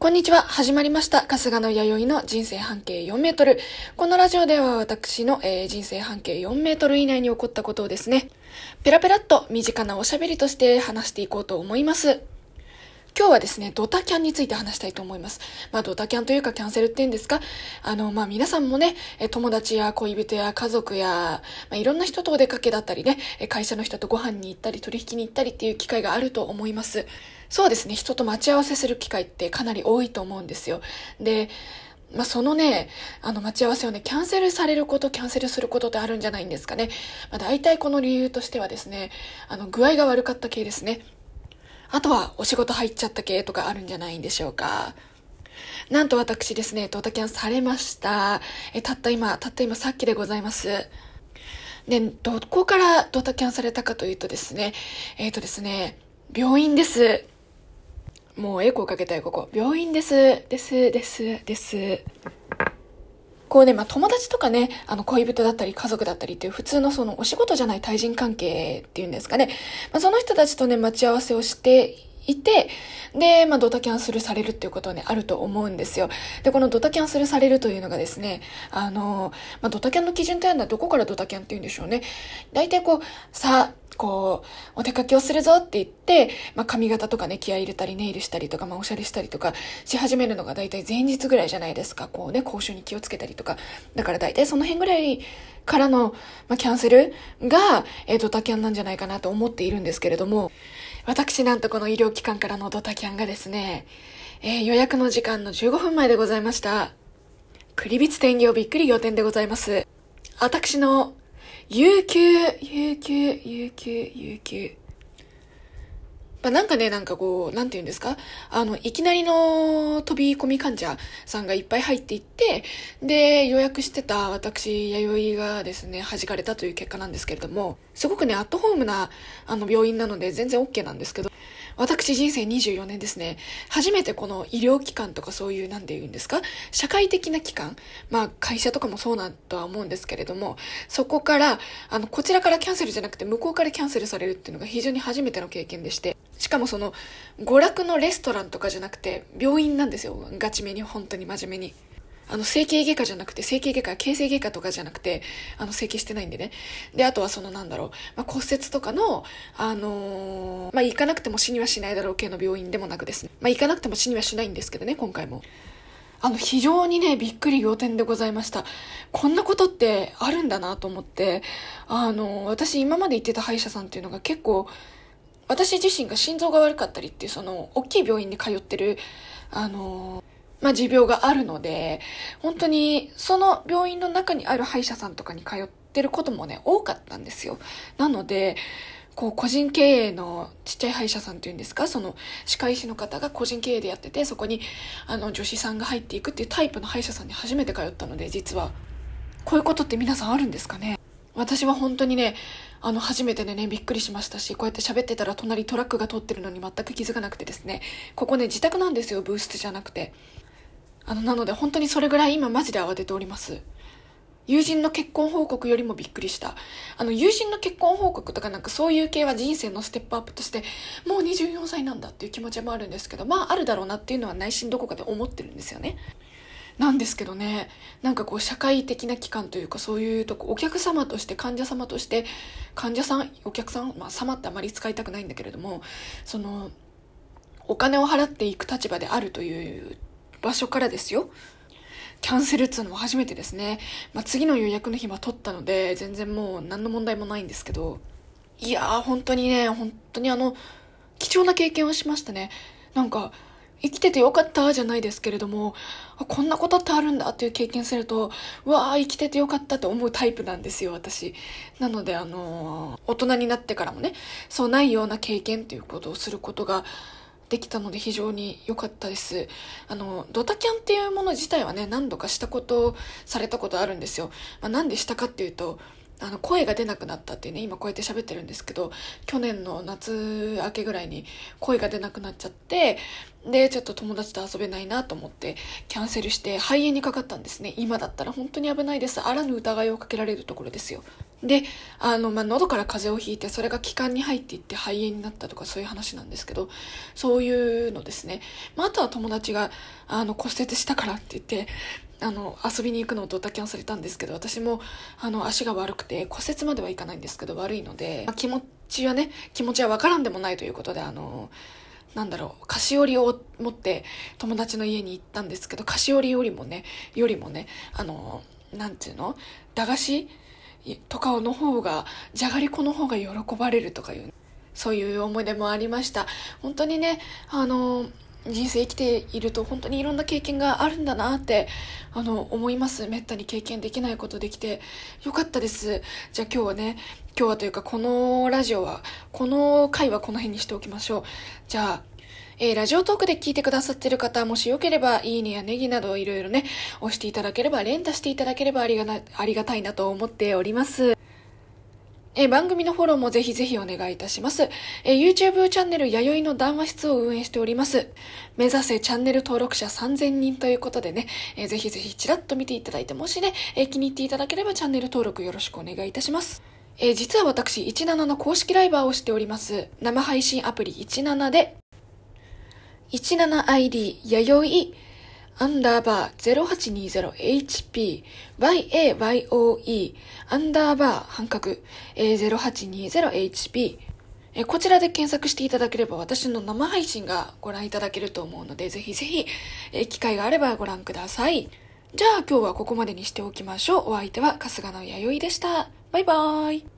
こんにちは。始まりました。春日の弥生の人生半径4メートル。このラジオでは私の、えー人生半径4メートル以内に起こったことをですね、ペラペラっと身近なおしゃべりとして話していこうと思います。今日はですね、ドタキャンについて話したいと思います。まあ、ドタキャンというかキャンセルって言うんですかあの、まあ、皆さんもね、友達や恋人や家族や、まあ、いろんな人とお出かけだったりね、会社の人とご飯に行ったり取引に行ったりっていう機会があると思います。そうですね、人と待ち合わせする機会ってかなり多いと思うんですよ。で、まあ、そのね、あの待ち合わせをね、キャンセルされること、キャンセルすることってあるんじゃないんですかね。まあ、大体この理由としてはですね、あの、具合が悪かった系ですね。あとはお仕事入っちゃった系とかあるんじゃないんでしょうか。なんと私ですね、ドタキャンされました。え、たった今、たった今さっきでございます。で、どこからドタキャンされたかというとですね、えっ、とですね、病院です。もうエコーかけたよ、ここ。病院です。です、です、です。こうね、まあ、友達とかね、あの、恋人だったり家族だったりっていう普通のそのお仕事じゃない対人関係っていうんですかね。まあ、その人たちとね、待ち合わせをしていて、で、まあ、ドタキャンするされるっていうことはね、あると思うんですよ。で、このドタキャンするされるというのがですね、あの、まあ、ドタキャンの基準というのはどこからドタキャンって言うんでしょうね。大体こう、さ、こう、お出かけをするぞって言って、まあ、髪型とかね、気合入れたり、ネイルしたりとか、まあ、おしゃれしたりとかし始めるのが大体前日ぐらいじゃないですか。こうね、口臭に気をつけたりとか。だから大体その辺ぐらいからの、まあ、キャンセルが、えードタキャンなんじゃないかなと思っているんですけれども、私なんとこの医療機関からのドタキャンがですね、えー予約の時間の15分前でございました。クリビツ天行びっくり仰天でございます。私の、有給、有給、有給、有給。まあ、なんかね、なんかこう、なんて言うんですか？あの、いきなりの飛び込み患者さんがいっぱい入っていって、で、予約してた私、弥生がですね、弾かれたという結果なんですけれども、すごくね、アットホームな、あの、病院なので全然 OK なんですけど、私人生24年ですね、初めてこの医療機関とかそういう、なんで言うんですか？社会的な機関、まあ会社とかもそうなんとは思うんですけれども、そこから、あの、こちらからキャンセルじゃなくて向こうからキャンセルされるっていうのが非常に初めての経験でして、しかもその、娯楽のレストランとかじゃなくて、病院なんですよ。ガチめに、本当に真面目に。あの、整形外科じゃなくて、整形外科、形成外科とかじゃなくて、あの、整形してないんでね。で、あとはその、なんだろう、まあ、骨折とかの、あのーまあ、行かなくても死にはしないだろう系の病院でもなくですね。まあ、行かなくても死にはしないんですけどね、今回も。あの、非常にね、びっくり仰天でございました。こんなことってあるんだなと思って、あの、私今まで行ってた歯医者さんっていうのが結構、私自身が心臓が悪かったりっていう、その、大きい病院に通ってる、あの、まあ、持病があるので、本当に、その病院の中にある歯医者さんとかに通ってることもね、多かったんですよ。なので、こう、個人経営のちっちゃい歯医者さんっていうんですか、その、歯科医師の方が個人経営でやってて、そこに、あの、女子さんが入っていくっていうタイプの歯医者さんに初めて通ったので、実は。こういうことって皆さんあるんですかね？私は本当にね、あの、初めてでね、びっくりしましたし、こうやって喋ってたら隣トラックが通ってるのに全く気づかなくてですね、ここね、自宅なんですよ、ブースじゃなくて。あの、なので本当にそれぐらい今マジで慌てております。友人の結婚報告よりもびっくりした。あの、友人の結婚報告とかなんかそういう系は人生のステップアップとして、もう24歳なんだっていう気持ちもあるんですけど、まああるだろうなっていうのは内心どこかで思ってるんですよね。なんですけどね、なんかこう社会的な機関というかそういうとこ、お客様として患者様として、患者さん、お客さん、まあ様ってあまり使いたくないんだけれども、その、お金を払っていく立場であるという場所からですよ。キャンセルっつうのも初めてですね。まあ、次の予約の日は取ったので、全然もう何の問題もないんですけど、いやー、本当にね、本当にあの、貴重な経験をしましたね。なんか、生きててよかったじゃないですけれども、こんなことってあるんだっていう経験すると、うわー、生きててよかったって思うタイプなんですよ、私。なので、あのー大人になってからもね、そうないような経験っていうことをすることが、できたので非常に良かったです。あの、ドタキャンっていうもの自体はね、何度かしたこと、されたことあるんですよ。まあ、なんでしたかっていうと、あの、声が出なくなったっていうね、今こうやって喋ってるんですけど、去年の夏明けぐらいに声が出なくなっちゃって、で、ちょっと友達と遊べないなと思って、キャンセルして肺炎にかかったんですね。今だったら本当に危ないです。あらぬ疑いをかけられるところですよ。で、あの、まあ、喉から風邪をひいて、それが気管に入っていって肺炎になったとかそういう話なんですけど、そういうのですね。まあ、あとは友達が、あの、骨折したからって言って、あの、遊びに行くのをドタキャンされたんですけど、私も、あの、足が悪くて、骨折まではいかないんですけど、悪いので、まあ、気持ちはね、気持ちはわからんでもないということで、あの、なんだろう、菓子折りを持って友達の家に行ったんですけど、菓子折りよりもね、よりもね、あの、なんていうの駄菓子とかの方が、じゃがりこの方が喜ばれるとかいう、そういう思い出もありました。本当にね、あの、人生生きていると本当にいろんな経験があるんだなってあの思います。めったに経験できないことできて。よかったです。じゃあ今日はね今日はというかこのラジオはこの回はこの辺にしておきましょう。じゃあえー、ラジオトークで聞いてくださってる方、もしよければ、いいねやネギなどいろいろね、押していただければ、連打していただければありがな、ありがたいなと思っております。えー、番組のフォローもぜひぜひお願いいたします。えー、YouTube チャンネル弥生の談話室を運営しております。目指せチャンネル登録者3000人ということでね、えー、ぜひぜひチラッと見ていただいて、もしね、えー、気に入っていただければチャンネル登録よろしくお願いいたします。えー、実は私、17の公式ライバーをしております。生配信アプリ17で、17ID 弥生アンダーバー 0820HP YAYOE アンダーバー半角 0820HP こちらで検索していただければ私の生配信がご覧いただけると思うのでぜひぜひ機会があればご覧ください。じゃあ今日はここまでにしておきましょう。お相手は春日の弥生でした。バイバーイ。